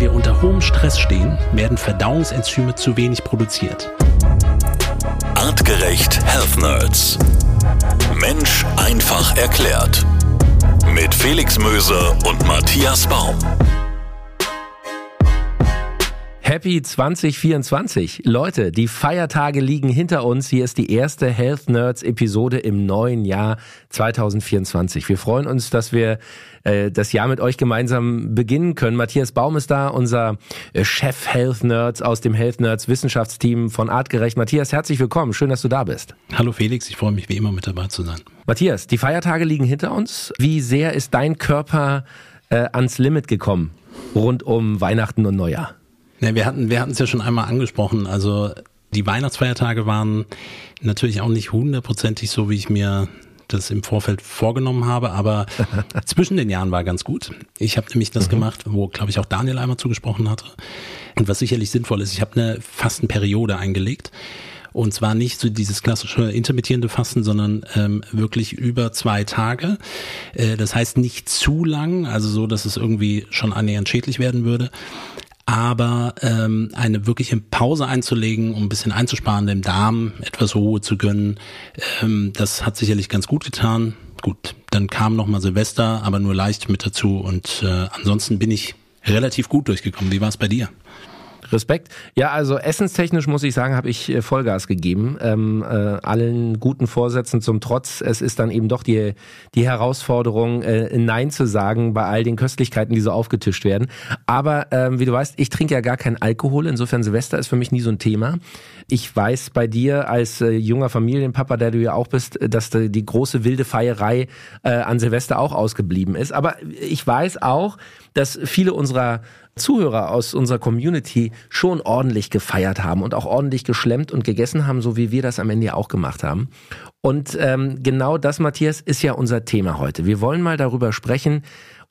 Wenn wir unter hohem Stress stehen, werden Verdauungsenzyme zu wenig produziert. Artgerecht Health Nerds. Mensch einfach erklärt. Mit Felix Möser und Matthias Baum. Happy 2024. Leute, die Feiertage liegen hinter uns. Hier ist die erste Health Nerds Episode im neuen Jahr 2024. Wir freuen uns, dass wir äh, das Jahr mit euch gemeinsam beginnen können. Matthias Baum ist da, unser äh, Chef Health Nerds aus dem Health Nerds Wissenschaftsteam von Artgerecht. Matthias, herzlich willkommen. Schön, dass du da bist. Hallo Felix, ich freue mich wie immer mit dabei zu sein. Matthias, die Feiertage liegen hinter uns. Wie sehr ist dein Körper äh, ans Limit gekommen rund um Weihnachten und Neujahr? Ne, wir hatten wir hatten es ja schon einmal angesprochen. Also die Weihnachtsfeiertage waren natürlich auch nicht hundertprozentig so, wie ich mir das im Vorfeld vorgenommen habe, aber zwischen den Jahren war ganz gut. Ich habe nämlich das mhm. gemacht, wo, glaube ich, auch Daniel einmal zugesprochen hatte. Und was sicherlich sinnvoll ist, ich habe eine Fastenperiode eingelegt. Und zwar nicht so dieses klassische intermittierende Fasten, sondern ähm, wirklich über zwei Tage. Äh, das heißt nicht zu lang, also so, dass es irgendwie schon annähernd schädlich werden würde aber ähm, eine wirkliche Pause einzulegen, um ein bisschen einzusparen, dem Darm etwas Ruhe zu gönnen, ähm, das hat sicherlich ganz gut getan. Gut, dann kam noch mal Silvester, aber nur leicht mit dazu und äh, ansonsten bin ich relativ gut durchgekommen. Wie war es bei dir? Respekt. Ja, also essenstechnisch muss ich sagen, habe ich äh, Vollgas gegeben. Ähm, äh, allen guten Vorsätzen zum Trotz. Es ist dann eben doch die, die Herausforderung, äh, Nein zu sagen bei all den Köstlichkeiten, die so aufgetischt werden. Aber ähm, wie du weißt, ich trinke ja gar keinen Alkohol. Insofern Silvester ist für mich nie so ein Thema. Ich weiß bei dir als äh, junger Familienpapa, der du ja auch bist, dass die, die große wilde Feierei äh, an Silvester auch ausgeblieben ist. Aber ich weiß auch, dass viele unserer Zuhörer aus unserer Community schon ordentlich gefeiert haben und auch ordentlich geschlemmt und gegessen haben, so wie wir das am Ende auch gemacht haben. Und ähm, genau das, Matthias, ist ja unser Thema heute. Wir wollen mal darüber sprechen.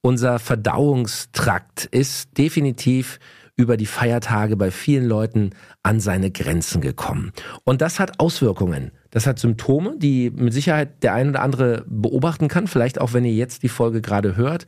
Unser Verdauungstrakt ist definitiv über die Feiertage bei vielen Leuten an seine Grenzen gekommen. Und das hat Auswirkungen. Das hat Symptome, die mit Sicherheit der ein oder andere beobachten kann. Vielleicht auch, wenn ihr jetzt die Folge gerade hört.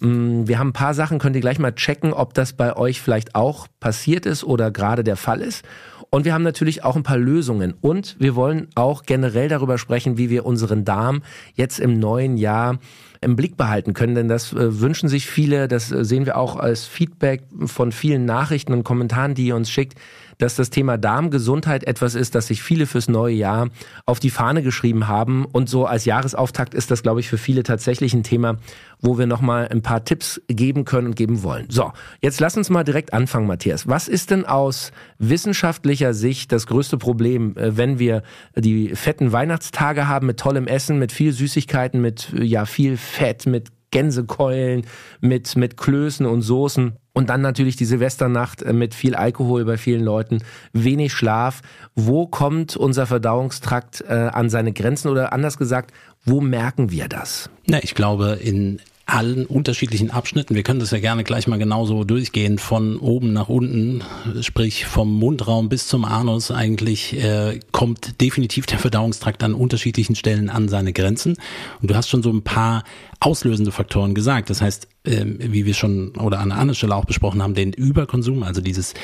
Mm, wir haben ein paar Sachen, könnt ihr gleich mal checken, ob das bei euch vielleicht auch passiert ist oder gerade der Fall ist. Und wir haben natürlich auch ein paar Lösungen. Und wir wollen auch generell darüber sprechen, wie wir unseren Darm jetzt im neuen Jahr im Blick behalten können, denn das äh, wünschen sich viele, das äh, sehen wir auch als Feedback von vielen Nachrichten und Kommentaren, die ihr uns schickt, dass das Thema Darmgesundheit etwas ist, das sich viele fürs neue Jahr auf die Fahne geschrieben haben. Und so als Jahresauftakt ist das, glaube ich, für viele tatsächlich ein Thema, wo wir nochmal ein paar Tipps geben können und geben wollen. So, jetzt lass uns mal direkt anfangen, Matthias. Was ist denn aus wissenschaftlicher Sicht das größte Problem, äh, wenn wir die fetten Weihnachtstage haben mit tollem Essen, mit viel Süßigkeiten, mit ja viel Fett, mit Gänsekeulen, mit, mit Klößen und Soßen. Und dann natürlich die Silvesternacht äh, mit viel Alkohol bei vielen Leuten, wenig Schlaf. Wo kommt unser Verdauungstrakt äh, an seine Grenzen oder anders gesagt, wo merken wir das? Na, ich glaube, in allen unterschiedlichen Abschnitten. Wir können das ja gerne gleich mal genauso durchgehen, von oben nach unten, sprich vom Mundraum bis zum Anus. Eigentlich äh, kommt definitiv der Verdauungstrakt an unterschiedlichen Stellen an seine Grenzen. Und du hast schon so ein paar auslösende Faktoren gesagt. Das heißt, ähm, wie wir schon oder an einer anderen Stelle auch besprochen haben, den Überkonsum, also dieses,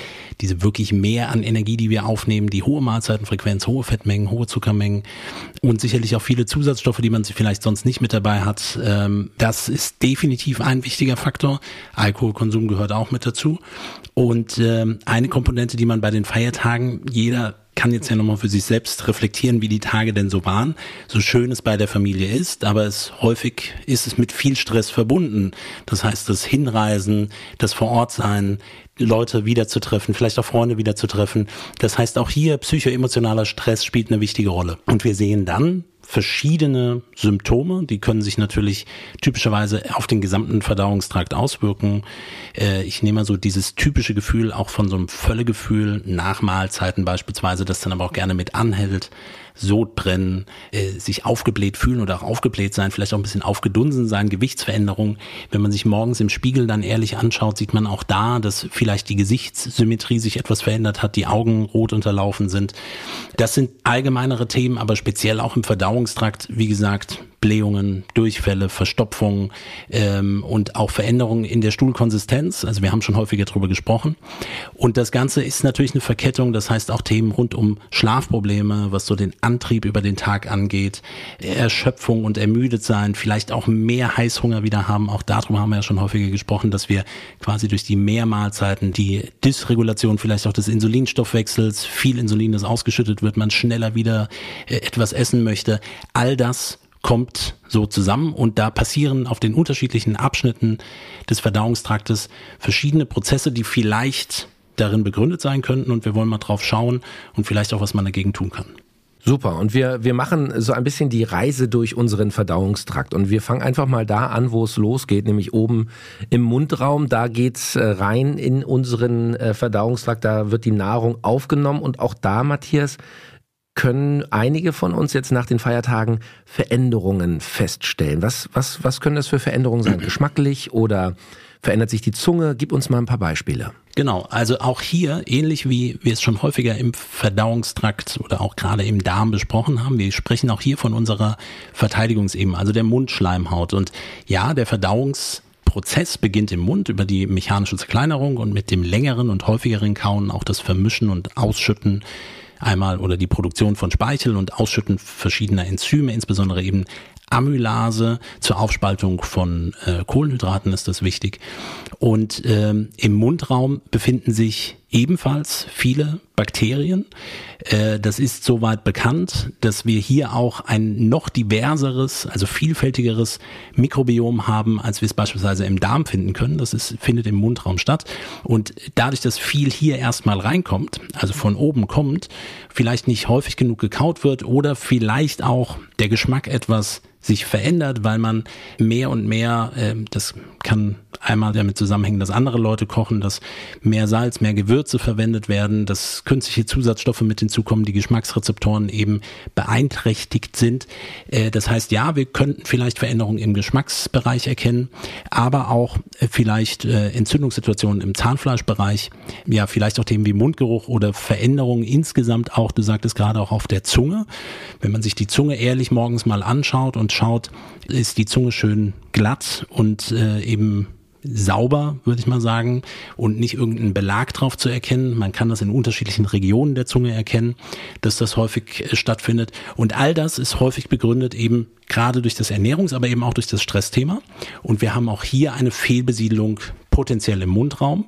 diese wirklich mehr an Energie, die wir aufnehmen, die hohe Mahlzeitenfrequenz, hohe Fettmengen, hohe Zuckermengen und sicherlich auch viele Zusatzstoffe, die man vielleicht sonst nicht mit dabei hat. Ähm, das ist definitiv ein wichtiger Faktor. Alkoholkonsum gehört auch mit dazu. Und ähm, eine Komponente, die man bei den Feiertagen jeder kann jetzt ja nochmal für sich selbst reflektieren, wie die Tage denn so waren. So schön es bei der Familie ist, aber es häufig ist es mit viel Stress verbunden. Das heißt, das Hinreisen, das Vorortsein, Leute wiederzutreffen, vielleicht auch Freunde wiederzutreffen. Das heißt, auch hier psychoemotionaler Stress spielt eine wichtige Rolle. Und wir sehen dann, verschiedene Symptome, die können sich natürlich typischerweise auf den gesamten Verdauungstrakt auswirken. Äh, ich nehme mal so dieses typische Gefühl auch von so einem Völlegefühl nach Mahlzeiten beispielsweise, das dann aber auch gerne mit anhält. Sodbrennen, äh, sich aufgebläht fühlen oder auch aufgebläht sein, vielleicht auch ein bisschen aufgedunsen sein, Gewichtsveränderung. Wenn man sich morgens im Spiegel dann ehrlich anschaut, sieht man auch da, dass vielleicht die Gesichtssymmetrie sich etwas verändert hat, die Augen rot unterlaufen sind. Das sind allgemeinere Themen, aber speziell auch im Verdauungstrakt, wie gesagt, Blähungen, Durchfälle, Verstopfungen ähm, und auch Veränderungen in der Stuhlkonsistenz. Also wir haben schon häufiger darüber gesprochen. Und das Ganze ist natürlich eine Verkettung, das heißt auch Themen rund um Schlafprobleme, was so den Antrieb über den Tag angeht, Erschöpfung und ermüdet sein, vielleicht auch mehr Heißhunger wieder haben. Auch darüber haben wir ja schon häufiger gesprochen, dass wir quasi durch die Mehrmahlzeiten, die Dysregulation vielleicht auch des Insulinstoffwechsels, viel Insulin, das ausgeschüttet wird, man schneller wieder äh, etwas essen möchte. All das kommt so zusammen und da passieren auf den unterschiedlichen Abschnitten des Verdauungstraktes verschiedene Prozesse, die vielleicht darin begründet sein könnten und wir wollen mal drauf schauen und vielleicht auch, was man dagegen tun kann. Super. Und wir, wir machen so ein bisschen die Reise durch unseren Verdauungstrakt. Und wir fangen einfach mal da an, wo es losgeht, nämlich oben im Mundraum. Da geht's äh, rein in unseren äh, Verdauungstrakt. Da wird die Nahrung aufgenommen. Und auch da, Matthias, können einige von uns jetzt nach den Feiertagen Veränderungen feststellen. Was, was, was können das für Veränderungen sein? Geschmacklich oder verändert sich die Zunge? Gib uns mal ein paar Beispiele. Genau, also auch hier, ähnlich wie wir es schon häufiger im Verdauungstrakt oder auch gerade im Darm besprochen haben, wir sprechen auch hier von unserer Verteidigungsebene, also der Mundschleimhaut. Und ja, der Verdauungsprozess beginnt im Mund über die mechanische Zerkleinerung und mit dem längeren und häufigeren Kauen auch das Vermischen und Ausschütten einmal oder die Produktion von Speichel und Ausschütten verschiedener Enzyme, insbesondere eben Amylase zur Aufspaltung von äh, Kohlenhydraten ist das wichtig. Und ähm, im Mundraum befinden sich ebenfalls viele Bakterien. Äh, das ist soweit bekannt, dass wir hier auch ein noch diverseres, also vielfältigeres Mikrobiom haben, als wir es beispielsweise im Darm finden können. Das ist, findet im Mundraum statt. Und dadurch, dass viel hier erstmal reinkommt, also von oben kommt, vielleicht nicht häufig genug gekaut wird oder vielleicht auch der Geschmack etwas sich verändert, weil man mehr und mehr, äh, das kann einmal damit zusammenhängen, dass andere Leute kochen, dass mehr Salz, mehr Gewürze verwendet werden, dass künstliche Zusatzstoffe mit hinzukommen, die Geschmacksrezeptoren eben beeinträchtigt sind. Äh, das heißt, ja, wir könnten vielleicht Veränderungen im Geschmacksbereich erkennen, aber auch äh, vielleicht äh, Entzündungssituationen im Zahnfleischbereich, ja, vielleicht auch Themen wie Mundgeruch oder Veränderungen insgesamt auch, du sagtest gerade auch auf der Zunge. Wenn man sich die Zunge ehrlich morgens mal anschaut und schaut, ist die Zunge schön glatt und eben sauber, würde ich mal sagen, und nicht irgendeinen Belag drauf zu erkennen. Man kann das in unterschiedlichen Regionen der Zunge erkennen, dass das häufig äh, stattfindet. Und all das ist häufig begründet eben gerade durch das Ernährungs-, aber eben auch durch das Stressthema. Und wir haben auch hier eine Fehlbesiedlung potenziell im Mundraum,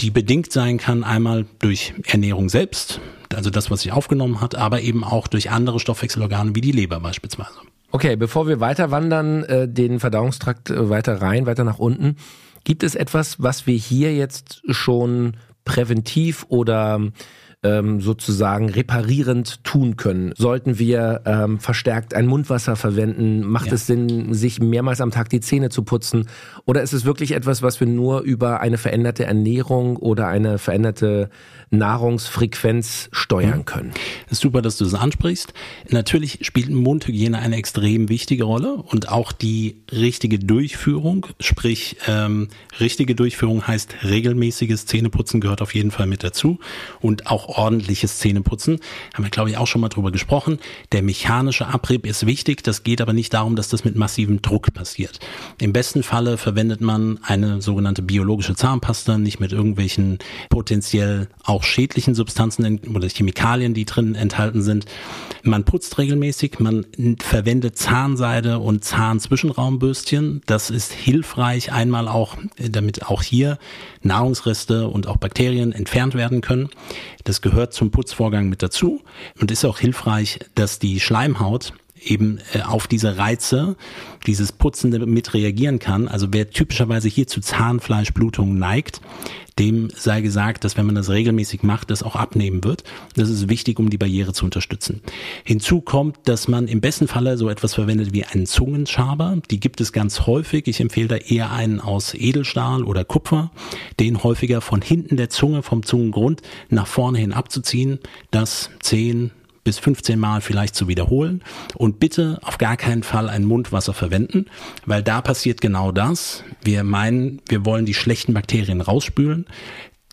die bedingt sein kann einmal durch Ernährung selbst, also das, was sich aufgenommen hat, aber eben auch durch andere Stoffwechselorgane wie die Leber beispielsweise. Okay, bevor wir weiter wandern, äh, den Verdauungstrakt äh, weiter rein, weiter nach unten, gibt es etwas, was wir hier jetzt schon präventiv oder ähm, sozusagen reparierend tun können? Sollten wir ähm, verstärkt ein Mundwasser verwenden? Macht ja. es Sinn, sich mehrmals am Tag die Zähne zu putzen? Oder ist es wirklich etwas, was wir nur über eine veränderte Ernährung oder eine veränderte Nahrungsfrequenz steuern mhm. können? ist super, dass du das ansprichst. Natürlich spielt Mundhygiene eine extrem wichtige Rolle und auch die richtige Durchführung, sprich ähm, richtige Durchführung heißt regelmäßiges Zähneputzen gehört auf jeden Fall mit dazu und auch ordentliches Zähneputzen. Haben wir, glaube ich, auch schon mal drüber gesprochen. Der mechanische Abrieb ist wichtig. Das geht aber nicht darum, dass das mit massivem Druck passiert. Im besten Falle verwendet man eine sogenannte biologische Zahnpasta, nicht mit irgendwelchen potenziell auch schädlichen Substanzen oder Chemikalien, die drin enthalten sind. Man putzt regelmäßig, man verwendet Zahnseide und Zahnzwischenraumbürstchen. Das ist hilfreich, einmal auch, damit auch hier Nahrungsreste und auch Bakterien entfernt werden können. Das gehört zum Putzvorgang mit dazu und ist auch hilfreich, dass die Schleimhaut eben äh, auf diese Reize, dieses Putzende mit reagieren kann. Also wer typischerweise hier zu Zahnfleischblutung neigt, dem sei gesagt, dass wenn man das regelmäßig macht, das auch abnehmen wird. Das ist wichtig, um die Barriere zu unterstützen. Hinzu kommt, dass man im besten Falle so etwas verwendet wie einen Zungenschaber. Die gibt es ganz häufig. Ich empfehle da eher einen aus Edelstahl oder Kupfer, den häufiger von hinten der Zunge vom Zungengrund nach vorne hin abzuziehen. Das 10, bis 15 Mal vielleicht zu wiederholen und bitte auf gar keinen Fall ein Mundwasser verwenden, weil da passiert genau das. Wir meinen, wir wollen die schlechten Bakterien rausspülen.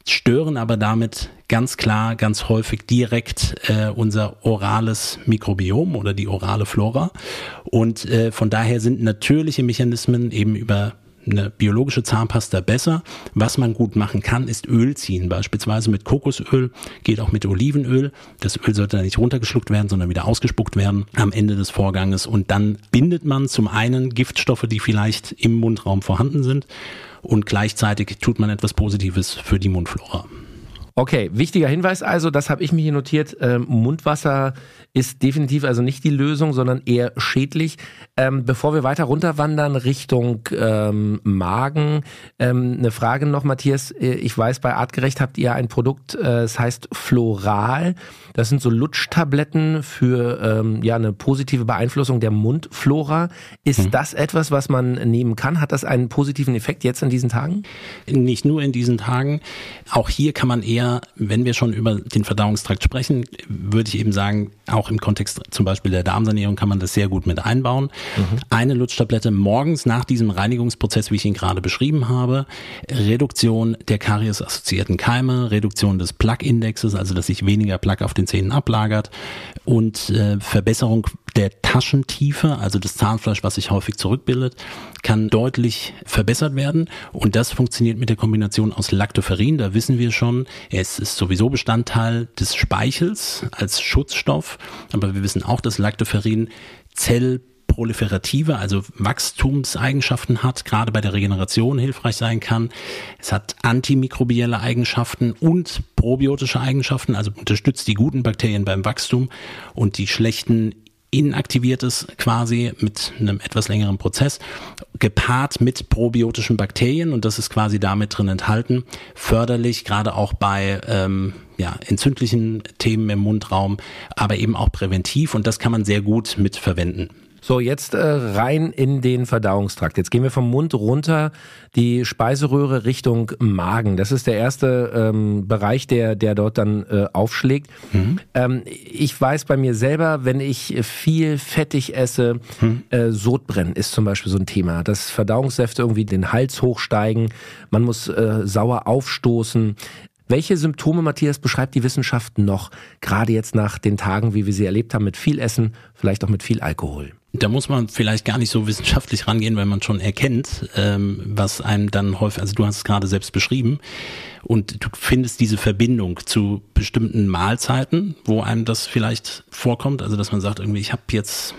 stören aber damit ganz klar, ganz häufig direkt äh, unser orales Mikrobiom oder die orale Flora. Und äh, von daher sind natürliche Mechanismen eben über eine biologische Zahnpasta besser. Was man gut machen kann, ist Öl ziehen, beispielsweise mit Kokosöl, geht auch mit Olivenöl. Das Öl sollte nicht runtergeschluckt werden, sondern wieder ausgespuckt werden am Ende des Vorganges. Und dann bindet man zum einen Giftstoffe, die vielleicht im Mundraum vorhanden sind und gleichzeitig tut man etwas Positives für die Mundflora. Okay, wichtiger Hinweis also, das habe ich mir hier notiert. Ähm, Mundwasser ist definitiv also nicht die Lösung, sondern eher schädlich. Ähm, bevor wir weiter runterwandern Richtung ähm, Magen, ähm, eine Frage noch, Matthias. Äh, ich weiß, bei Artgerecht habt ihr ein Produkt, äh, es heißt Floral. Das sind so Lutschtabletten für ähm, ja eine positive Beeinflussung der Mundflora. Ist hm. das etwas, was man nehmen kann? Hat das einen positiven Effekt jetzt in diesen Tagen? Nicht nur in diesen Tagen. Auch hier kann man eher eher, wenn wir schon über den Verdauungstrakt sprechen, würde ich eben sagen, auch im Kontext zum Beispiel der Darmsanierung kann man das sehr gut mit einbauen. Mhm. Eine Lutschtablette morgens nach diesem Reinigungsprozess, wie ich ihn gerade beschrieben habe, Reduktion der Karies-assoziierten Keime, Reduktion des Plaque-Indexes, also dass sich weniger Plaque auf den Zähnen ablagert und äh, Verbesserung der Taschentiefe, also das Zahnfleisch, was sich häufig zurückbildet, kann deutlich verbessert werden. Und das funktioniert mit der Kombination aus Lactoferrin. Da wissen wir schon, es ist sowieso Bestandteil des Speichels als Schutzstoff. Aber wir wissen auch, dass Lactoferrin Zell proliferative, also Wachstumseigenschaften hat, gerade bei der Regeneration hilfreich sein kann. Es hat antimikrobielle Eigenschaften und probiotische Eigenschaften, also unterstützt die guten Bakterien beim Wachstum und die schlechten inaktiviert ist quasi mit einem etwas längeren Prozess, gepaart mit probiotischen Bakterien. Und das ist quasi damit drin enthalten, förderlich, gerade auch bei ähm, ja, entzündlichen Themen im Mundraum, aber eben auch präventiv. Und das kann man sehr gut mit verwenden. So, jetzt äh, rein in den Verdauungstrakt. Jetzt gehen wir vom Mund runter, die Speiseröhre Richtung Magen. Das ist der erste ähm, Bereich, der, der dort dann äh, aufschlägt. Mhm. Ähm, ich weiß bei mir selber, wenn ich viel fettig esse, mhm. äh, Sodbrennen ist zum Beispiel so ein Thema. Dass Verdauungssäfte irgendwie den Hals hochsteigen, man muss äh, sauer aufstoßen. Welche Symptome, Matthias, beschreibt die Wissenschaft noch, gerade jetzt nach den Tagen, wie wir sie erlebt haben, mit viel Essen, vielleicht auch mit viel Alkohol? Da muss man vielleicht gar nicht so wissenschaftlich rangehen, weil man schon erkennt, ähm, was einem dann häufig, also du hast es gerade selbst beschrieben, und du findest diese Verbindung zu bestimmten Mahlzeiten, wo einem das vielleicht vorkommt, also dass man sagt, irgendwie, ich habe jetzt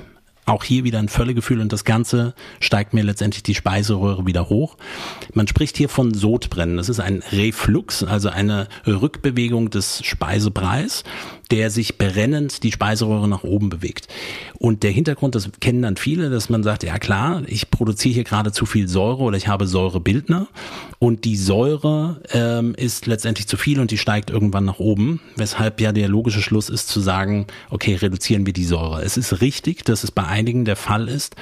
auch hier wieder ein Völlegefühl und das Ganze steigt mir letztendlich die Speiseröhre wieder hoch. Man spricht hier von Sodbrennen. Das ist ein Reflux, also eine Rückbewegung des Speisebreis, der sich brennend die Speiseröhre nach oben bewegt. Und der Hintergrund, das kennen dann viele, dass man sagt, ja klar, ich produziere hier gerade zu viel Säure oder ich habe Säurebildner und die Säure ähm, ist letztendlich zu viel und die steigt irgendwann nach oben, weshalb ja der logische Schluss ist zu sagen, okay, reduzieren wir die Säure. Es ist richtig, dass es bei einigen der Fall ist,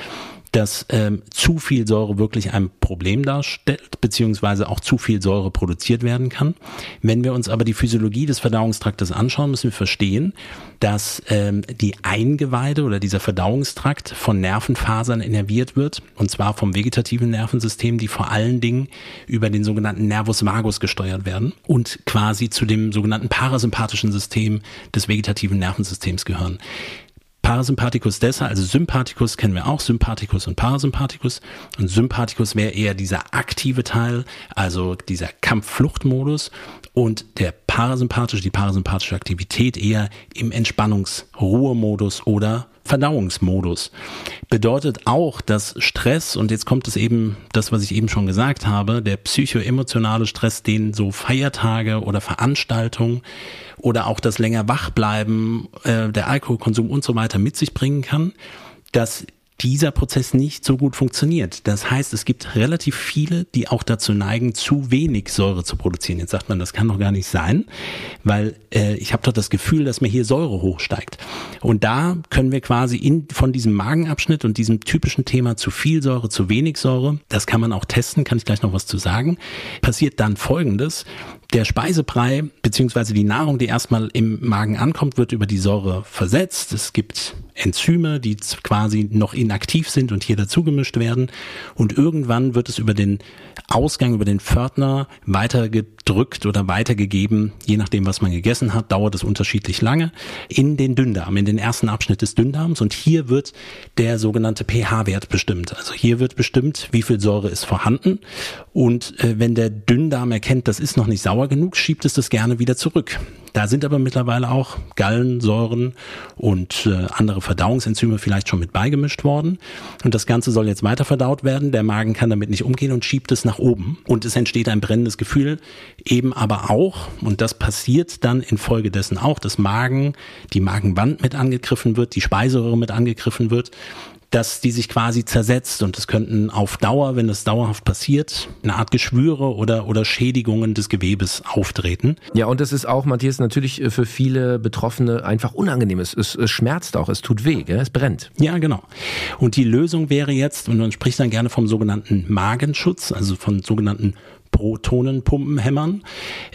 dass ähm, zu viel Säure wirklich ein Problem darstellt, beziehungsweise auch zu viel Säure produziert werden kann. Wenn wir uns aber die Physiologie des Verdauungstraktes anschauen, müssen wir verstehen, dass ähm, die Eingeweide oder dieser Verdauungstrakt von Nervenfasern innerviert wird, und zwar vom vegetativen Nervensystem, die vor allen Dingen über den sogenannten Nervus vagus gesteuert werden und quasi zu dem sogenannten parasympathischen System des vegetativen Nervensystems gehören. Parasympathikus deshalb, also Sympathikus kennen wir auch, Sympathikus und Parasympathikus. Und Sympathikus wäre eher dieser aktive Teil, also dieser Kampffluchtmodus und der parasympathische, die parasympathische Aktivität eher im Entspannungsruhemodus oder Verdauungsmodus. Bedeutet auch, dass Stress, und jetzt kommt es eben, das, was ich eben schon gesagt habe, der psychoemotionale Stress, den so Feiertage oder Veranstaltungen oder auch das länger Wachbleiben, äh, der Alkoholkonsum und so weiter mit sich bringen kann, dass dieser Prozess nicht so gut funktioniert. Das heißt, es gibt relativ viele, die auch dazu neigen, zu wenig Säure zu produzieren. Jetzt sagt man, das kann doch gar nicht sein, weil äh, ich habe doch das Gefühl, dass mir hier Säure hochsteigt. Und da können wir quasi in, von diesem Magenabschnitt und diesem typischen Thema zu viel Säure, zu wenig Säure, das kann man auch testen, kann ich gleich noch was zu sagen, passiert dann Folgendes, Der Speisebrei beziehungsweise die Nahrung, die erstmal im Magen ankommt, wird über die Säure versetzt. Es gibt Enzyme, die quasi noch inaktiv sind und hier dazugemischt werden. Und irgendwann wird es über den Ausgang, über den Pförtner weitergedrückt oder weitergegeben, je nachdem, was man gegessen hat, dauert es unterschiedlich lange, in den Dünndarm, in den ersten Abschnitt des Dünndarms. Und hier wird der sogenannte pH-Wert bestimmt. Also hier wird bestimmt, wie viel Säure ist vorhanden. Und äh, wenn der Dünndarm erkennt, das ist noch nicht sauber, sauer genug, schiebt es das gerne wieder zurück. Da sind aber mittlerweile auch Gallensäuren und äh, andere Verdauungsenzyme vielleicht schon mit beigemischt worden. Und das Ganze soll jetzt weiter verdaut werden. Der Magen kann damit nicht umgehen und schiebt es nach oben. Und es entsteht ein brennendes Gefühl. Eben aber auch, und das passiert dann infolgedessen auch, dass Magen, die Magenwand mit angegriffen wird, die Speiseröhre mit angegriffen wird dass die sich quasi zersetzt und es könnten auf Dauer, wenn das dauerhaft passiert, eine Art Geschwüre oder, oder Schädigungen des Gewebes auftreten. Ja, und das ist auch, Matthias, natürlich äh, für viele Betroffene einfach unangenehm. Es, es, es schmerzt auch, es tut weh, gell? es brennt. Ja, genau. Und die Lösung wäre jetzt, und man spricht dann gerne vom sogenannten Magenschutz, also von sogenannten Protonenpumpenhämmern,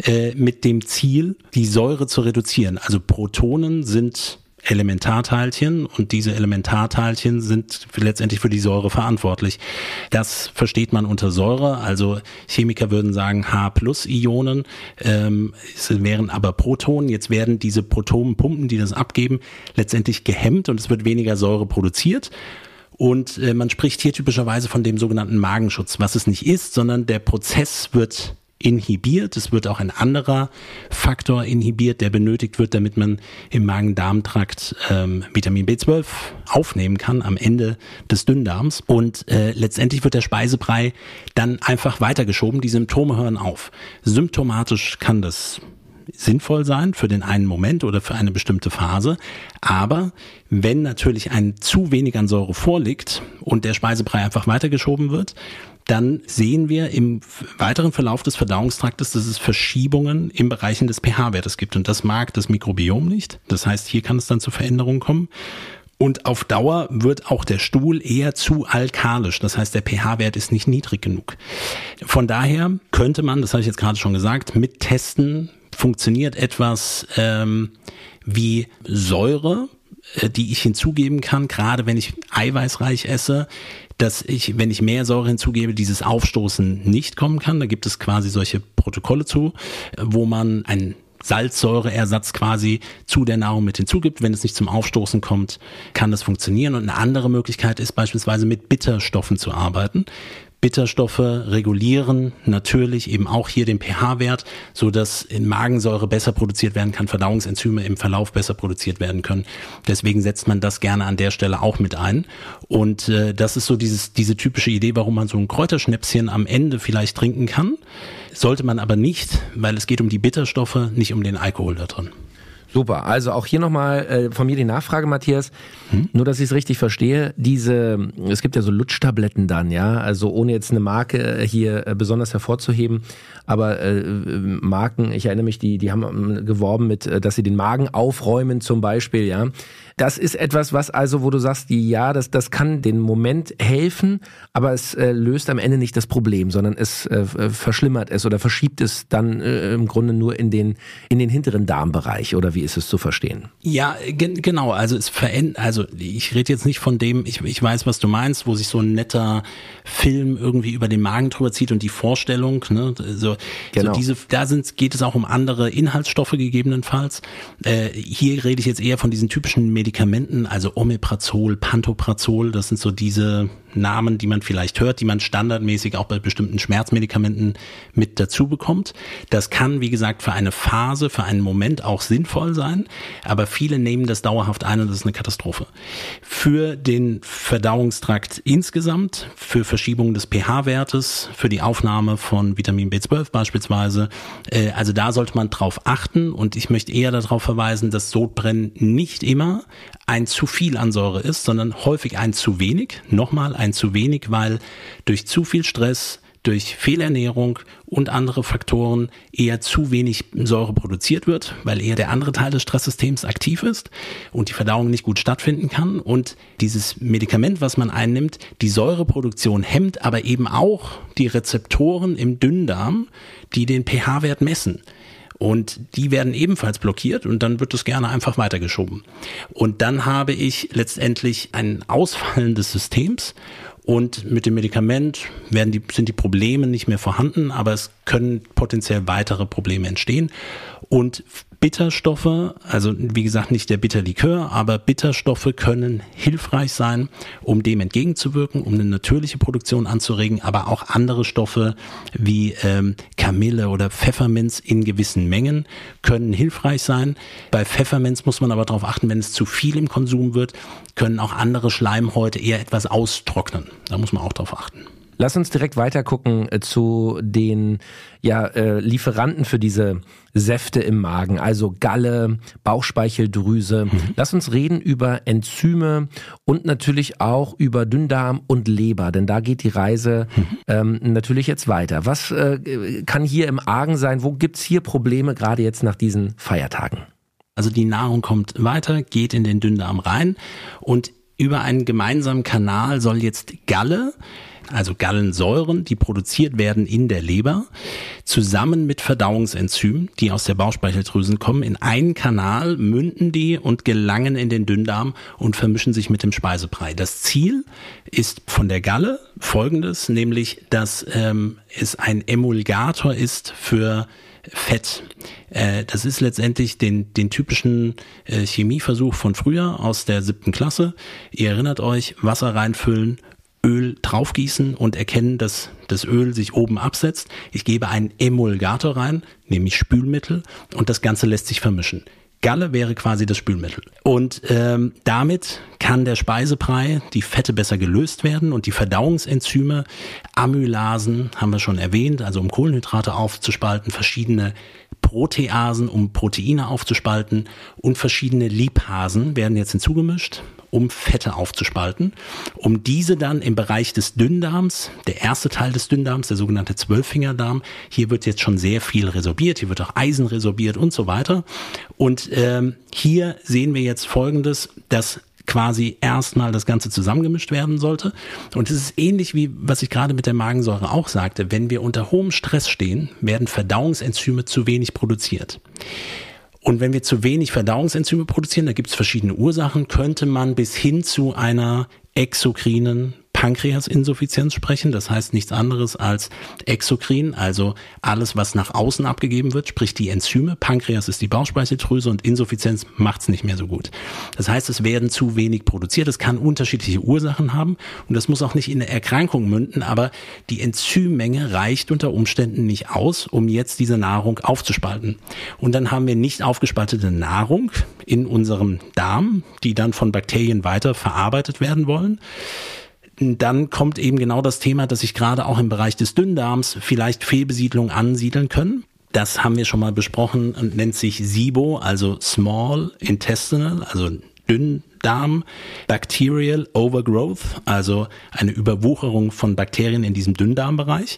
äh, mit dem Ziel, die Säure zu reduzieren. Also Protonen sind Elementarteilchen und diese Elementarteilchen sind letztendlich für die Säure verantwortlich. Das versteht man unter Säure, also Chemiker würden sagen H-Plus-Ionen, ähm, es wären aber Protonen. Jetzt werden diese Protonenpumpen, die das abgeben, letztendlich gehemmt und es wird weniger Säure produziert. Und äh, man spricht hier typischerweise von dem sogenannten Magenschutz, was es nicht ist, sondern der Prozess wird inhibiert. Es wird auch ein anderer Faktor inhibiert, der benötigt wird, damit man im Magen-Darm-Trakt ähm, Vitamin B12 aufnehmen kann am Ende des Dünndarms. Und äh, letztendlich wird der Speisebrei dann einfach weitergeschoben. Die Symptome hören auf. Symptomatisch kann das sinnvoll sein für den einen Moment oder für eine bestimmte Phase. Aber wenn natürlich ein zu wenig an Säure vorliegt und der Speisebrei einfach weitergeschoben wird, dann sehen wir im weiteren Verlauf des Verdauungstraktes, dass es Verschiebungen im Bereichen des pH-Wertes gibt. Und das mag das Mikrobiom nicht. Das heißt, hier kann es dann zu Veränderungen kommen. Und auf Dauer wird auch der Stuhl eher zu alkalisch. Das heißt, der pH-Wert ist nicht niedrig genug. Von daher könnte man, das habe ich jetzt gerade schon gesagt, mit Testen funktioniert etwas ähm, wie Säure, äh, die ich hinzugeben kann, gerade wenn ich eiweißreich esse, dass ich, wenn ich mehr Säure hinzugebe, dieses Aufstoßen nicht kommen kann. Da gibt es quasi solche Protokolle zu, wo man ein Salzsäureersatz quasi zu der Nahrung mit hinzugibt. Wenn es nicht zum Aufstoßen kommt, kann das funktionieren. Und eine andere Möglichkeit ist beispielsweise mit Bitterstoffen zu arbeiten. Bitterstoffe regulieren natürlich eben auch hier den pH-Wert, so dass in Magensäure besser produziert werden kann, Verdauungsenzyme im Verlauf besser produziert werden können. Deswegen setzt man das gerne an der Stelle auch mit ein. Und äh, das ist so dieses, diese typische Idee, warum man so ein Kräuterschnäpschen am Ende vielleicht trinken kann. Sollte man aber nicht, weil es geht um die Bitterstoffe, nicht um den Alkohol da drin. Super. Also auch hier nochmal äh, von mir die Nachfrage, Matthias. Hm? Nur, dass ich es richtig verstehe. Diese, es gibt ja so Lutschtabletten dann, ja. Also ohne jetzt eine Marke hier äh, besonders hervorzuheben. Aber äh, Marken, ich erinnere mich, die, die haben ähm, geworben mit, äh, dass sie den Magen aufräumen zum Beispiel, ja. Das ist etwas, was also, wo du sagst, ja, das, das kann den Moment helfen, aber es äh, löst am Ende nicht das Problem, sondern es äh, verschlimmert es oder verschiebt es dann äh, im Grunde nur in den, in den hinteren Darmbereich oder wie ist es zu verstehen? Ja, ge genau. Also es verändert, also ich rede jetzt nicht von dem, ich, ich weiß, was du meinst, wo sich so ein netter Film irgendwie über den Magen drüber zieht und die Vorstellung, ne, so, genau. so diese, da sind, geht es auch um andere Inhaltsstoffe gegebenenfalls. Äh, hier rede ich jetzt eher von diesen typischen Medikamenten Medikamenten, also Omeprazol, Pantoprazol, das sind so diese Namen, die man vielleicht hört, die man standardmäßig auch bei bestimmten Schmerzmedikamenten mit dazu bekommt. Das kann, wie gesagt, für eine Phase, für einen Moment auch sinnvoll sein, aber viele nehmen das dauerhaft ein und das ist eine Katastrophe. Für den Verdauungstrakt insgesamt, für Verschiebung des pH-Wertes, für die Aufnahme von Vitamin B12 beispielsweise, äh, also da sollte man drauf achten und ich möchte eher darauf verweisen, dass Sodbrennen nicht immer ein zu viel an Säure ist, sondern häufig ein zu wenig. Nochmal ein zu wenig, weil durch zu viel Stress, durch Fehlernährung und andere Faktoren eher zu wenig Säure produziert wird, weil eher der andere Teil des Stresssystems aktiv ist und die Verdauung nicht gut stattfinden kann. Und dieses Medikament, was man einnimmt, die Säureproduktion hemmt, aber eben auch die Rezeptoren im Dünndarm, die den pH-Wert messen. Und die werden ebenfalls blockiert und dann wird es gerne einfach weitergeschoben. Und dann habe ich letztendlich ein Ausfallen des Systems und mit dem Medikament werden die, sind die Probleme nicht mehr vorhanden, aber es können potenziell weitere Probleme entstehen. Und Bitterstoffe, also wie gesagt nicht der Bitterlikör, aber Bitterstoffe können hilfreich sein, um dem entgegenzuwirken, um eine natürliche Produktion anzuregen, aber auch andere Stoffe wie ähm, Kamille oder Pfefferminz in gewissen Mengen können hilfreich sein. Bei Pfefferminz muss man aber darauf achten, wenn es zu viel im Konsum wird, können auch andere Schleimhäute eher etwas austrocknen. Da muss man auch darauf achten. Lass uns direkt weiter gucken äh, zu den ja, äh, Lieferanten für diese Säfte im Magen, also Galle, Bauchspeicheldrüse. Mhm. Lass uns reden über Enzyme und natürlich auch über Dünndarm und Leber, denn da geht die Reise mhm. ähm, natürlich jetzt weiter. Was äh, kann hier im Argen sein? Wo gibt's hier Probleme, gerade jetzt nach diesen Feiertagen? Also die Nahrung kommt weiter, geht in den Dünndarm rein und über einen gemeinsamen Kanal soll jetzt Galle also Gallensäuren, die produziert werden in der Leber, zusammen mit Verdauungsenzymen, die aus der Bauchspeicheldrüse kommen, in einen Kanal münden die und gelangen in den Dünndarm und vermischen sich mit dem Speisebrei. Das Ziel ist von der Galle folgendes, nämlich, dass ähm, es ein Emulgator ist für Fett. Äh, das ist letztendlich den, den typischen äh, Chemieversuch von früher aus der siebten Klasse. Ihr erinnert euch, Wasser reinfüllen, Öl draufgießen und erkennen, dass das Öl sich oben absetzt. Ich gebe einen Emulgator rein, nämlich Spülmittel, und das Ganze lässt sich vermischen. Galle wäre quasi das Spülmittel. Und ähm, damit kann der Speisebrei, die Fette besser gelöst werden und die Verdauungsenzyme, Amylasen, haben wir schon erwähnt, also um Kohlenhydrate aufzuspalten, verschiedene Proteasen, um Proteine aufzuspalten und verschiedene Lipasen werden jetzt hinzugemischt um Fette aufzuspalten, um diese dann im Bereich des Dünndarms, der erste Teil des Dünndarms, der sogenannte Zwölffingerdarm, hier wird jetzt schon sehr viel resorbiert, hier wird auch Eisen resorbiert und so weiter. Und ähm, hier sehen wir jetzt Folgendes, dass quasi erstmal das Ganze zusammengemischt werden sollte. Und es ist ähnlich wie, was ich gerade mit der Magensäure auch sagte, wenn wir unter hohem Stress stehen, werden Verdauungsenzyme zu wenig produziert. Und wenn wir zu wenig Verdauungsenzyme produzieren, da gibt es verschiedene Ursachen, könnte man bis hin zu einer exokrinen Pankreasinsuffizienz sprechen. Das heißt nichts anderes als Exokrin, also alles, was nach außen abgegeben wird, sprich die Enzyme. Pankreas ist die Bauchspeicheldrüse und Insuffizienz macht's nicht mehr so gut. Das heißt, es werden zu wenig produziert. Es kann unterschiedliche Ursachen haben und das muss auch nicht in eine Erkrankung münden, aber die Enzymmenge reicht unter Umständen nicht aus, um jetzt diese Nahrung aufzuspalten. Und dann haben wir nicht aufgespaltete Nahrung in unserem Darm, die dann von Bakterien weiter verarbeitet werden wollen dann kommt eben genau das Thema, dass sich gerade auch im Bereich des Dünndarms vielleicht Fehlbesiedlungen ansiedeln können. Das haben wir schon mal besprochen und nennt sich SIBO, also Small Intestinal, also Dünndarm, Bacterial Overgrowth, also eine Überwucherung von Bakterien in diesem Dünndarmbereich.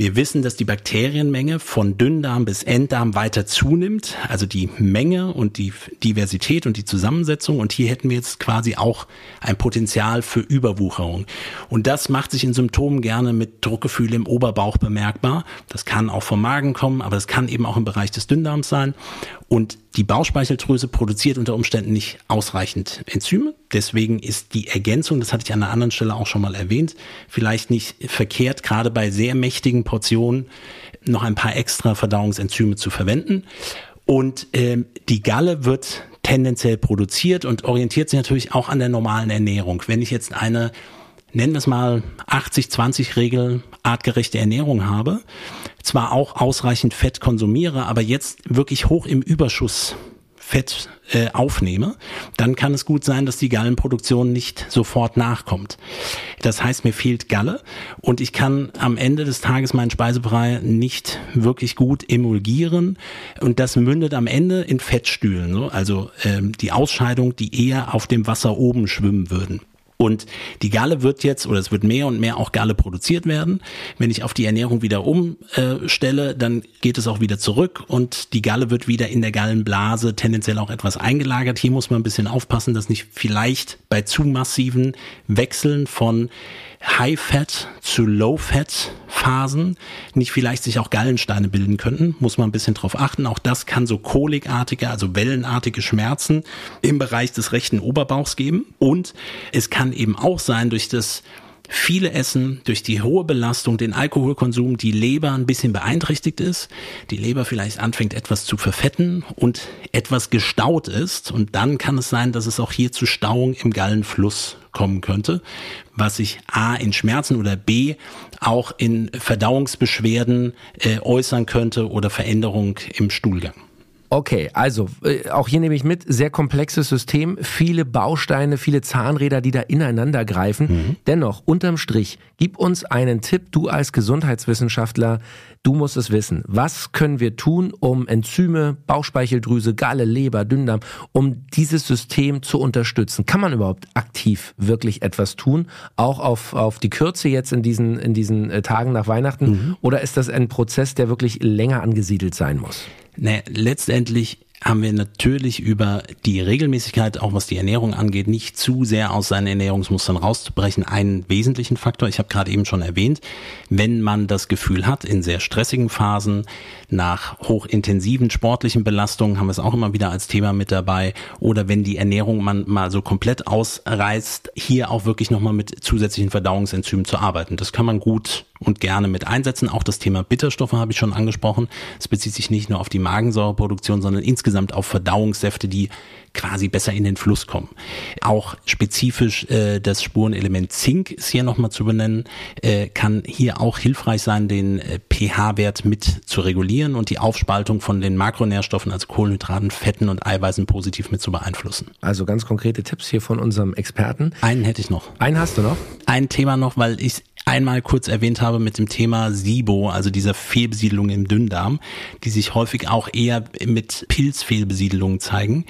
Wir wissen, dass die Bakterienmenge von Dünndarm bis Enddarm weiter zunimmt, also die Menge und die Diversität und die Zusammensetzung. Und hier hätten wir jetzt quasi auch ein Potenzial für Überwucherung. Und das macht sich in Symptomen gerne mit Druckgefühl im Oberbauch bemerkbar. Das kann auch vom Magen kommen, aber es kann eben auch im Bereich des Dünndarms sein. Und die Bauchspeicheldrüse produziert unter Umständen nicht ausreichend Enzyme. Deswegen ist die Ergänzung, das hatte ich an einer anderen Stelle auch schon mal erwähnt, vielleicht nicht verkehrt, gerade bei sehr mächtigen Portionen noch ein paar extra Verdauungsenzyme zu verwenden. Und ähm, die Galle wird tendenziell produziert und orientiert sich natürlich auch an der normalen Ernährung. Wenn ich jetzt eine nennen wir es mal 80-20-Regel artgerechte Ernährung habe, zwar auch ausreichend Fett konsumiere, aber jetzt wirklich hoch im Überschuss Fett äh, aufnehme, dann kann es gut sein, dass die Gallenproduktion nicht sofort nachkommt. Das heißt, mir fehlt Galle und ich kann am Ende des Tages meinen Speisebrei nicht wirklich gut emulgieren und das mündet am Ende in Fettstühlen, so? also ähm, die Ausscheidung, die eher auf dem Wasser oben schwimmen würden. Und die Galle wird jetzt, oder es wird mehr und mehr auch Galle produziert werden. Wenn ich auf die Ernährung wieder umstelle, dann geht es auch wieder zurück und die Galle wird wieder in der Gallenblase tendenziell auch etwas eingelagert. Hier muss man ein bisschen aufpassen, dass nicht vielleicht bei zu massiven Wechseln von High-Fat zu Low-Fat-Phasen nicht vielleicht sich auch Gallensteine bilden könnten, muss man ein bisschen drauf achten. Auch das kann so kolikartige, also wellenartige Schmerzen im Bereich des rechten Oberbauchs geben. Und es kann eben auch sein, durch das viele Essen, durch die hohe Belastung, den Alkoholkonsum, die Leber ein bisschen beeinträchtigt ist, die Leber vielleicht anfängt etwas zu verfetten und etwas gestaut ist. Und dann kann es sein, dass es auch hier zu Stauung im Gallenfluss kommen könnte, was sich A in Schmerzen oder B auch in Verdauungsbeschwerden äh, äußern könnte oder Veränderung im Stuhlgang. Okay, also äh, auch hier nehme ich mit, sehr komplexes System, viele Bausteine, viele Zahnräder, die da ineinander greifen. Mhm. Dennoch, unterm Strich, gib uns einen Tipp, du als Gesundheitswissenschaftler, du musst es wissen. Was können wir tun, um Enzyme, Bauchspeicheldrüse, Galle, Leber, Dünndarm, um dieses System zu unterstützen? Kann man überhaupt aktiv wirklich etwas tun? Auch auf, auf die Kürze jetzt in diesen, in diesen äh, Tagen nach Weihnachten? Mhm. Oder ist das ein Prozess, der wirklich länger angesiedelt sein muss? Nee, letztendlich haben wir natürlich über die Regelmäßigkeit, auch was die Ernährung angeht, nicht zu sehr aus seinen Ernährungsmustern rauszubrechen, einen wesentlichen Faktor. Ich habe gerade eben schon erwähnt, wenn man das Gefühl hat, in sehr stressigen Phasen, nach hochintensiven sportlichen Belastungen haben wir es auch immer wieder als Thema mit dabei, oder wenn die Ernährung man mal so komplett ausreißt, hier auch wirklich nochmal mit zusätzlichen Verdauungsenzymen zu arbeiten. Das kann man gut und gerne mit einsetzen. Auch das Thema Bitterstoffe habe ich schon angesprochen. Es bezieht sich nicht nur auf die Magensäureproduktion, sondern insgesamt auf Verdauungssäfte, die quasi besser in den Fluss kommen. Auch spezifisch äh, das Spurenelement Zink ist hier nochmal zu benennen, äh, kann hier auch hilfreich sein, den äh, pH-Wert mit zu regulieren und die Aufspaltung von den Makronährstoffen, also Kohlenhydraten, Fetten und Eiweißen positiv mit zu beeinflussen. Also ganz konkrete Tipps hier von unserem Experten. Einen hätte ich noch. Einen hast du noch? Ein Thema noch, weil ich einmal kurz erwähnt habe mit dem Thema SIBO, also dieser Fehlbesiedelung im Dünndarm, die sich häufig auch eher mit Pilzfehlbesiedelungen zeigen.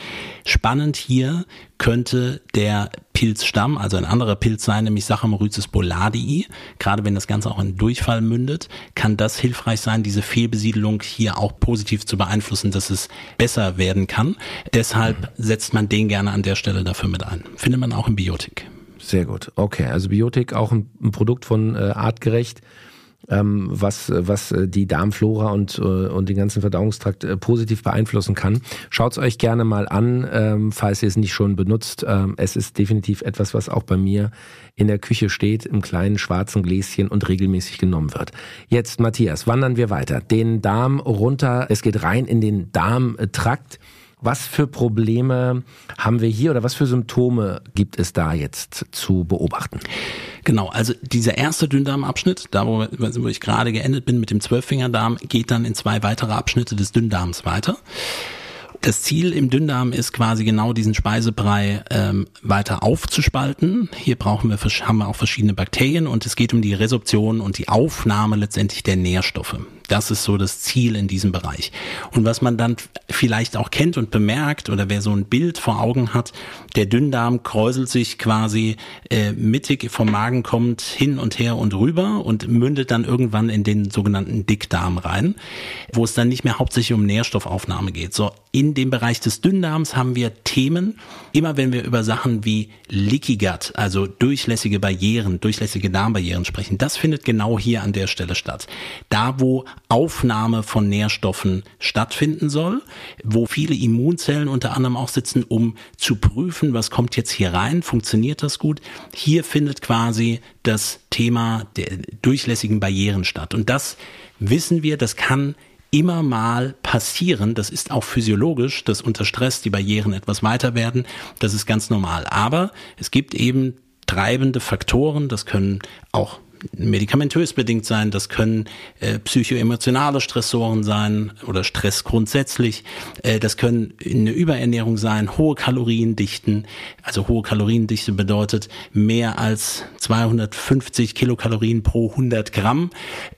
Spannend hier könnte der Pilzstamm, also ein anderer Pilz sein, nämlich Saccharomyces boulardii. Gerade wenn das Ganze auch in Durchfall mündet, kann das hilfreich sein, diese Fehlbesiedelung hier auch positiv zu beeinflussen, dass es besser werden kann. Deshalb setzt man den gerne an der Stelle dafür mit ein. Findet man auch im Biotik. Sehr gut. Okay, also Biotik auch ein, ein Produkt von äh, artgerecht, ähm, was, was äh, die Darmflora und, äh, und den ganzen Verdauungstrakt äh, positiv beeinflussen kann. Schaut's euch gerne mal an, ähm, falls ihr es nicht schon benutzt. Ähm, es ist definitiv etwas, was auch bei mir in der Küche steht, im kleinen schwarzen Gläschen und regelmäßig genommen wird. Jetzt, Matthias, wandern wir weiter. Den Darm runter, es geht rein in den Darmtrakt. Was für Probleme haben wir hier oder was für Symptome gibt es da jetzt zu beobachten? Genau, also dieser erste Dünndarmabschnitt, da wo, wo ich gerade geendet bin mit dem Zwölffingerdarm, geht dann in zwei weitere Abschnitte des Dünndarms weiter. Das Ziel im Dünndarm ist quasi genau diesen Speisebrei ähm, weiter aufzuspalten. Hier brauchen wir, haben wir auch verschiedene Bakterien und es geht um die Resorption und die Aufnahme letztendlich der Nährstoffe. Das ist so das Ziel in diesem Bereich. Und was man dann vielleicht auch kennt und bemerkt oder wer so ein Bild vor Augen hat, der Dünndarm kräuselt sich quasi äh, mittig vom Magen kommt hin und her und rüber und mündet dann irgendwann in den sogenannten Dickdarm rein, wo es dann nicht mehr hauptsächlich um Nährstoffaufnahme geht. So in dem Bereich des Dünndarms haben wir Themen, immer wenn wir über Sachen wie Leaky Gut, also durchlässige Barrieren, durchlässige Darmbarrieren sprechen, das findet genau hier an der Stelle statt. Da, wo Aufnahme von Nährstoffen stattfinden soll, wo viele Immunzellen unter anderem auch sitzen, um zu prüfen, was kommt jetzt hier rein, funktioniert das gut. Hier findet quasi das Thema der durchlässigen Barrieren statt. Und das wissen wir, das kann immer mal passieren. Das ist auch physiologisch, dass unter Stress die Barrieren etwas weiter werden. Das ist ganz normal. Aber es gibt eben treibende Faktoren. Das können auch medikamentös bedingt sein, das können äh, psychoemotionale Stressoren sein oder Stress grundsätzlich, äh, das können eine Überernährung sein, hohe Kaloriendichten, also hohe Kaloriendichte bedeutet mehr als 250 Kilokalorien pro 100 Gramm,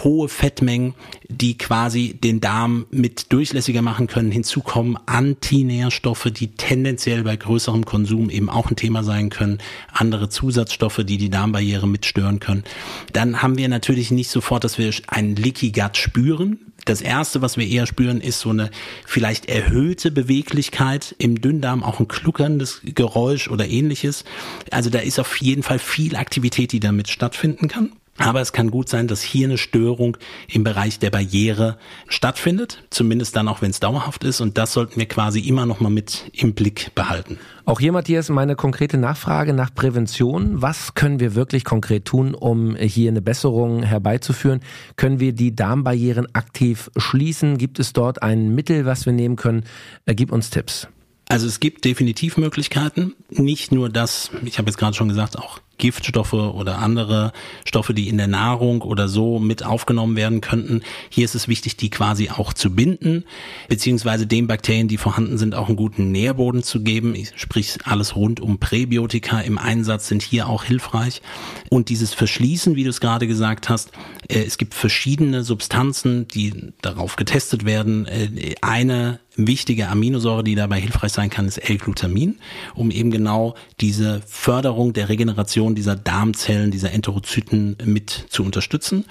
hohe Fettmengen, die quasi den Darm mit durchlässiger machen können. Hinzu kommen Antinährstoffe, die tendenziell bei größerem Konsum eben auch ein Thema sein können, andere Zusatzstoffe, die die Darmbarriere mitstören können. Dann haben wir natürlich nicht sofort, dass wir ein Leaky Gut spüren. Das erste, was wir eher spüren, ist so eine vielleicht erhöhte Beweglichkeit im Dünndarm, auch ein kluckerndes Geräusch oder ähnliches. Also da ist auf jeden Fall viel Aktivität, die damit stattfinden kann. Aber es kann gut sein, dass hier eine Störung im Bereich der Barriere stattfindet, zumindest dann auch, wenn es dauerhaft ist. Und das sollten wir quasi immer noch mal mit im Blick behalten. Auch hier, Matthias, meine konkrete Nachfrage nach Prävention. Was können wir wirklich konkret tun, um hier eine Besserung herbeizuführen? Können wir die Darmbarrieren aktiv schließen? Gibt es dort ein Mittel, was wir nehmen können? Äh, gib uns Tipps. Also es gibt definitiv Möglichkeiten. Nicht nur das, ich habe jetzt gerade schon gesagt, auch Giftstoffe oder andere Stoffe, die in der Nahrung oder so mit aufgenommen werden könnten. Hier ist es wichtig, die quasi auch zu binden, beziehungsweise den Bakterien, die vorhanden sind, auch einen guten Nährboden zu geben. Sprich, alles rund um Präbiotika im Einsatz sind hier auch hilfreich. Und dieses Verschließen, wie du es gerade gesagt hast, äh, es gibt verschiedene Substanzen, die darauf getestet werden. Äh, eine wichtige Aminosäure, die dabei hilfreich sein kann, ist L-Glutamin, um eben genau diese Förderung der Regeneration dieser Darmzellen, dieser Enterozyten mit zu unterstützen.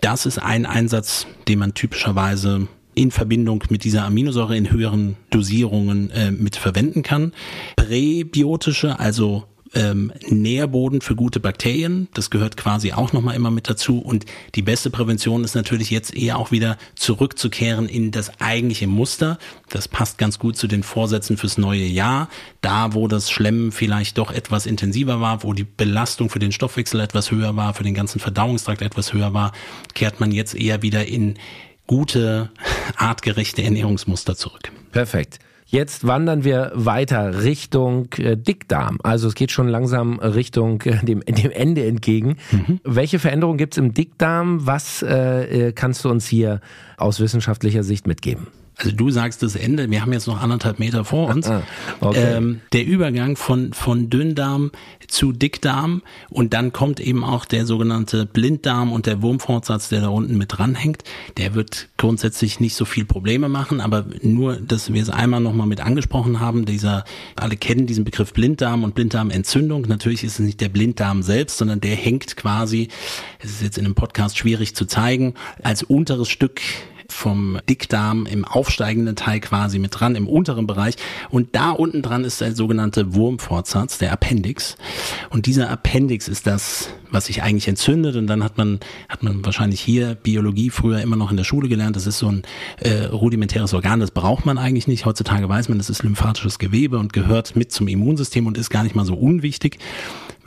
Das ist ein Einsatz, den man typischerweise in Verbindung mit dieser Aminosäure in höheren Dosierungen äh, mit verwenden kann. Präbiotische, also ähm, Nährboden für gute Bakterien. Das gehört quasi auch nochmal immer mit dazu. Und die beste Prävention ist natürlich jetzt eher auch wieder zurückzukehren in das eigentliche Muster. Das passt ganz gut zu den Vorsätzen fürs neue Jahr. Da, wo das Schlemmen vielleicht doch etwas intensiver war, wo die Belastung für den Stoffwechsel etwas höher war, für den ganzen Verdauungstrakt etwas höher war, kehrt man jetzt eher wieder in gute, artgerechte Ernährungsmuster zurück. Perfekt. Jetzt wandern wir weiter Richtung äh, Dickdarm. Also es geht schon langsam Richtung äh, dem, dem Ende entgegen. Mhm. Welche Veränderungen gibt es im Dickdarm? Was äh, äh, kannst du uns hier aus wissenschaftlicher Sicht mitgeben? Also du sagst das Ende, wir haben jetzt noch anderthalb Meter vor uns. Ah, okay. ähm, der Übergang von, von Dünndarm zu Dickdarm und dann kommt eben auch der sogenannte Blinddarm und der Wurmfortsatz, der da unten mit dranhängt. Der wird grundsätzlich nicht so viel Probleme machen, aber nur, dass wir es einmal nochmal mit angesprochen haben, dieser, alle kennen diesen Begriff Blinddarm und Blinddarmentzündung. Natürlich ist es nicht der Blinddarm selbst, sondern der hängt quasi, es ist jetzt in einem Podcast schwierig zu zeigen, als unteres Stück vom Dickdarm im aufsteigenden Teil quasi mit dran, im unteren Bereich. Und da unten dran ist der sogenannte Wurmfortsatz, der Appendix. Und dieser Appendix ist das, was sich eigentlich entzündet. Und dann hat man, hat man wahrscheinlich hier Biologie früher immer noch in der Schule gelernt. Das ist so ein äh, rudimentäres Organ, das braucht man eigentlich nicht. Heutzutage weiß man, das ist lymphatisches Gewebe und gehört mit zum Immunsystem und ist gar nicht mal so unwichtig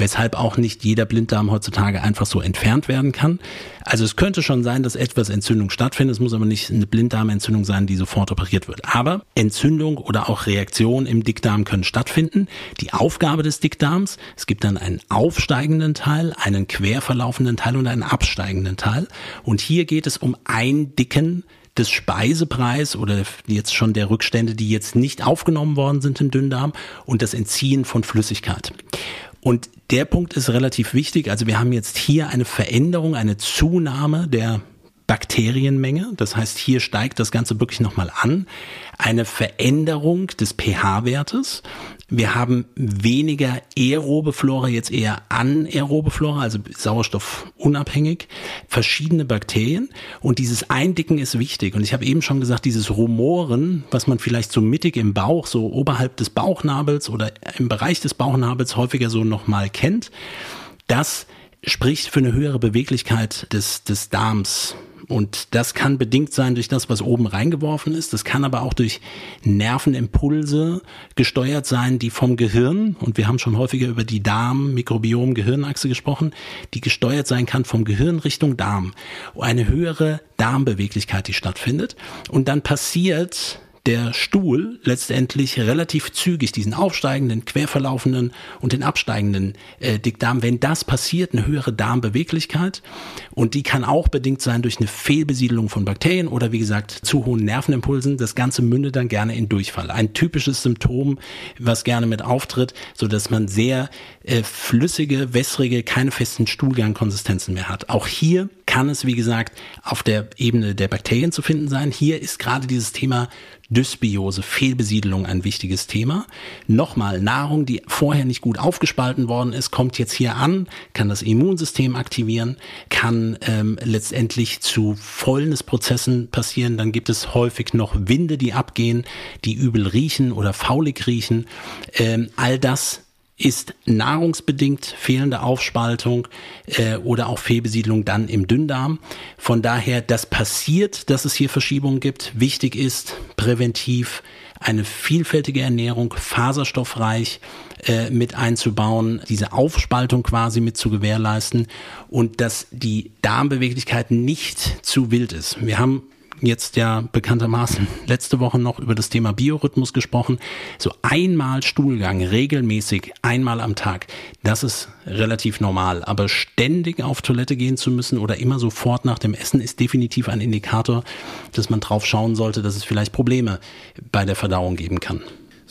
weshalb auch nicht jeder Blinddarm heutzutage einfach so entfernt werden kann. Also es könnte schon sein, dass etwas Entzündung stattfindet. Es muss aber nicht eine Blinddarmentzündung sein, die sofort operiert wird. Aber Entzündung oder auch Reaktionen im Dickdarm können stattfinden. Die Aufgabe des Dickdarms, es gibt dann einen aufsteigenden Teil, einen quer verlaufenden Teil und einen absteigenden Teil. Und hier geht es um Eindicken des Speisepreis oder jetzt schon der Rückstände, die jetzt nicht aufgenommen worden sind im Dünndarm und das Entziehen von Flüssigkeit. Und der Punkt ist relativ wichtig. Also wir haben jetzt hier eine Veränderung, eine Zunahme der Bakterienmenge. Das heißt, hier steigt das Ganze wirklich nochmal an. Eine Veränderung des pH-Wertes. Wir haben weniger aerobe Flora, jetzt eher anaerobe Flora, also sauerstoffunabhängig, verschiedene Bakterien. Und dieses Eindicken ist wichtig. Und ich habe eben schon gesagt, dieses Rumoren, was man vielleicht so mittig im Bauch, so oberhalb des Bauchnabels oder im Bereich des Bauchnabels häufiger so nochmal kennt, das spricht für eine höhere Beweglichkeit des, des Darms und das kann bedingt sein durch das, was oben reingeworfen ist. Das kann aber auch durch Nervenimpulse gesteuert sein, die vom Gehirn, und wir haben schon häufiger über die Darm-Mikrobiom-Gehirnachse gesprochen, die gesteuert sein kann vom Gehirn Richtung Darm. Eine höhere Darmbeweglichkeit, die stattfindet. Und dann passiert der Stuhl letztendlich relativ zügig diesen aufsteigenden, querverlaufenden und den absteigenden äh, Dickdarm, wenn das passiert, eine höhere Darmbeweglichkeit und die kann auch bedingt sein durch eine Fehlbesiedelung von Bakterien oder wie gesagt zu hohen Nervenimpulsen. Das Ganze mündet dann gerne in Durchfall. Ein typisches Symptom, was gerne mit auftritt, so dass man sehr äh, flüssige, wässrige, keine festen Stuhlgangkonsistenzen mehr hat. Auch hier kann es, wie gesagt, auf der Ebene der Bakterien zu finden sein. Hier ist gerade dieses Thema Dysbiose, Fehlbesiedelung ein wichtiges Thema. Nochmal, Nahrung, die vorher nicht gut aufgespalten worden ist, kommt jetzt hier an, kann das Immunsystem aktivieren, kann ähm, letztendlich zu Fäulnisprozessen passieren. Dann gibt es häufig noch Winde, die abgehen, die übel riechen oder faulig riechen. Ähm, all das ist nahrungsbedingt fehlende Aufspaltung äh, oder auch Fehlbesiedlung dann im Dünndarm. Von daher, das passiert, dass es hier Verschiebungen gibt. Wichtig ist präventiv eine vielfältige Ernährung, faserstoffreich äh, mit einzubauen, diese Aufspaltung quasi mit zu gewährleisten und dass die Darmbeweglichkeit nicht zu wild ist. Wir haben jetzt ja bekanntermaßen letzte Woche noch über das Thema Biorhythmus gesprochen. So einmal Stuhlgang, regelmäßig, einmal am Tag, das ist relativ normal. Aber ständig auf Toilette gehen zu müssen oder immer sofort nach dem Essen ist definitiv ein Indikator, dass man drauf schauen sollte, dass es vielleicht Probleme bei der Verdauung geben kann.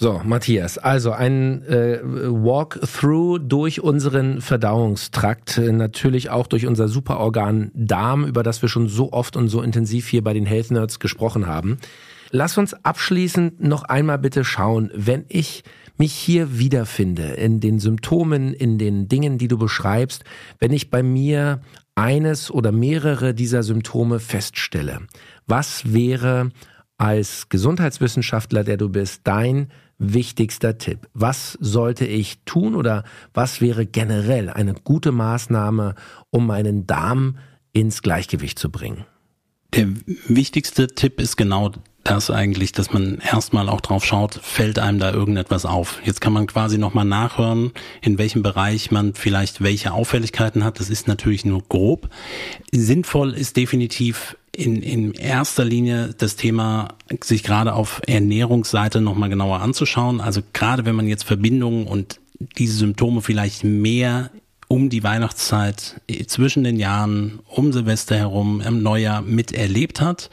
So, Matthias, also ein äh, Walkthrough durch unseren Verdauungstrakt, äh, natürlich auch durch unser Superorgan Darm, über das wir schon so oft und so intensiv hier bei den Health Nerds gesprochen haben. Lass uns abschließend noch einmal bitte schauen, wenn ich mich hier wiederfinde in den Symptomen, in den Dingen, die du beschreibst, wenn ich bei mir eines oder mehrere dieser Symptome feststelle. Was wäre als Gesundheitswissenschaftler, der du bist, dein wichtigster Tipp? Was sollte ich tun oder was wäre generell eine gute Maßnahme, um meinen Darm ins Gleichgewicht zu bringen? Der wichtigste Tipp ist genau das eigentlich, dass man erstmal auch drauf schaut, fällt einem da irgendetwas auf. Jetzt kann man quasi nochmal nachhören, in welchem Bereich man vielleicht welche Auffälligkeiten hat. Das ist natürlich nur grob. Sinnvoll ist definitiv in, in erster Linie das Thema, sich gerade auf Ernährungsseite nochmal genauer anzuschauen. Also gerade wenn man jetzt Verbindungen und diese Symptome vielleicht mehr um die Weihnachtszeit zwischen den Jahren, um Silvester herum, im Neujahr miterlebt hat,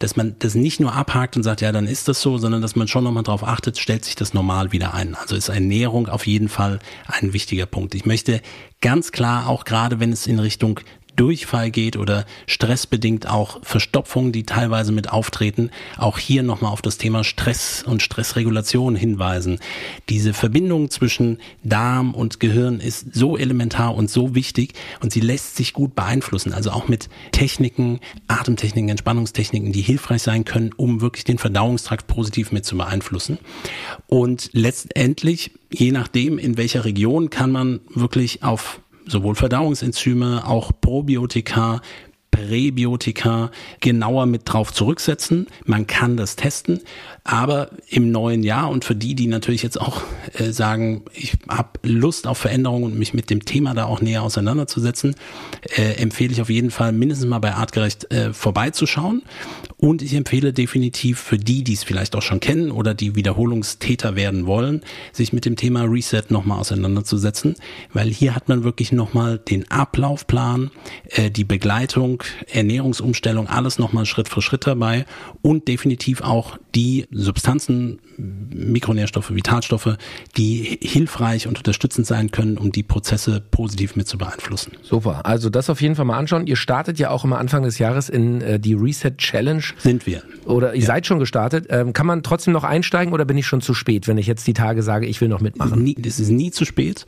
dass man das nicht nur abhakt und sagt, ja, dann ist das so, sondern dass man schon nochmal drauf achtet, stellt sich das normal wieder ein. Also ist Ernährung auf jeden Fall ein wichtiger Punkt. Ich möchte ganz klar, auch gerade wenn es in Richtung Durchfall geht oder stressbedingt auch Verstopfungen, die teilweise mit auftreten, auch hier nochmal auf das Thema Stress und Stressregulation hinweisen. Diese Verbindung zwischen Darm und Gehirn ist so elementar und so wichtig und sie lässt sich gut beeinflussen, also auch mit Techniken, Atemtechniken, Entspannungstechniken, die hilfreich sein können, um wirklich den Verdauungstrakt positiv mit zu beeinflussen. Und letztendlich, je nachdem, in welcher Region, kann man wirklich auf sowohl Verdauungsenzyme, auch Probiotika, Präbiotika genauer mit drauf zurücksetzen. Man kann das testen, aber im neuen Jahr und für die, die natürlich jetzt auch äh, sagen, ich habe Lust auf Veränderungen und mich mit dem Thema da auch näher auseinanderzusetzen, äh, empfehle ich auf jeden Fall mindestens mal bei Artgerecht äh, vorbeizuschauen. Und ich empfehle definitiv für die, die es vielleicht auch schon kennen oder die Wiederholungstäter werden wollen, sich mit dem Thema Reset nochmal auseinanderzusetzen, weil hier hat man wirklich nochmal den Ablaufplan, äh, die Begleitung, Ernährungsumstellung, alles nochmal Schritt für Schritt dabei und definitiv auch die Substanzen, Mikronährstoffe, Vitalstoffe, die hilfreich und unterstützend sein können, um die Prozesse positiv mit zu beeinflussen. Super, also das auf jeden Fall mal anschauen. Ihr startet ja auch immer Anfang des Jahres in äh, die Reset Challenge sind wir. Oder ihr ja. seid schon gestartet. Ähm, kann man trotzdem noch einsteigen oder bin ich schon zu spät, wenn ich jetzt die Tage sage, ich will noch mitmachen? Nie, es ist nie zu spät.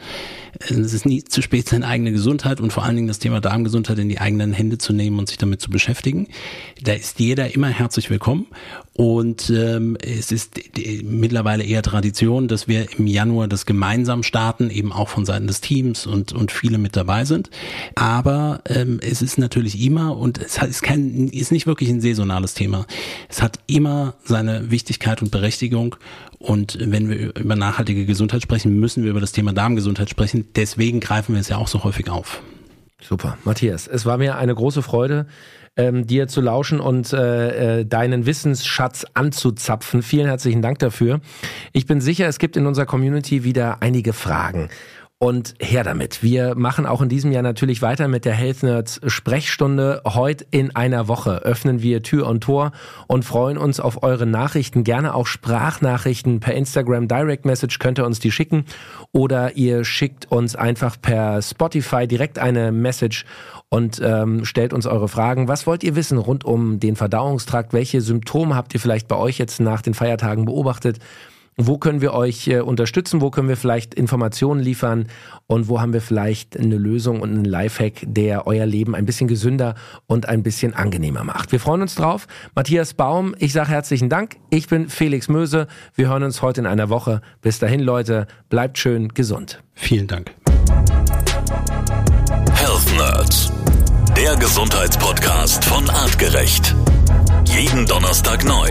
Es ist nie zu spät, seine eigene Gesundheit und vor allen Dingen das Thema Darmgesundheit in die eigenen Hände zu nehmen und sich damit zu beschäftigen. Da ist jeder immer herzlich willkommen. Und ähm, es ist mittlerweile eher Tradition, dass wir im Januar das gemeinsam starten, eben auch von Seiten des Teams und, und viele mit dabei sind. Aber ähm, es ist natürlich immer, und es ist, kein, ist nicht wirklich ein saisonales Thema. Es hat immer seine Wichtigkeit und Berechtigung. Und wenn wir über nachhaltige Gesundheit sprechen, müssen wir über das Thema Darmgesundheit sprechen. Deswegen greifen wir es ja auch so häufig auf. Super, Matthias, es war mir eine große Freude, ähm, dir zu lauschen und äh, äh, deinen Wissensschatz anzuzapfen. Vielen herzlichen Dank dafür. Ich bin sicher, es gibt in unserer Community wieder einige Fragen. Und her damit. Wir machen auch in diesem Jahr natürlich weiter mit der Health Nerds Sprechstunde. Heute in einer Woche öffnen wir Tür und Tor und freuen uns auf eure Nachrichten. Gerne auch Sprachnachrichten per Instagram Direct Message könnt ihr uns die schicken oder ihr schickt uns einfach per Spotify direkt eine Message und ähm, stellt uns eure Fragen. Was wollt ihr wissen rund um den Verdauungstrakt? Welche Symptome habt ihr vielleicht bei euch jetzt nach den Feiertagen beobachtet? Wo können wir euch äh, unterstützen? Wo können wir vielleicht Informationen liefern? Und wo haben wir vielleicht eine Lösung und einen Lifehack, der euer Leben ein bisschen gesünder und ein bisschen angenehmer macht? Wir freuen uns drauf. Matthias Baum, ich sage herzlichen Dank. Ich bin Felix Möse. Wir hören uns heute in einer Woche. Bis dahin, Leute, bleibt schön gesund. Vielen Dank. Health Nerds, der Gesundheitspodcast von Artgerecht. Jeden Donnerstag neu.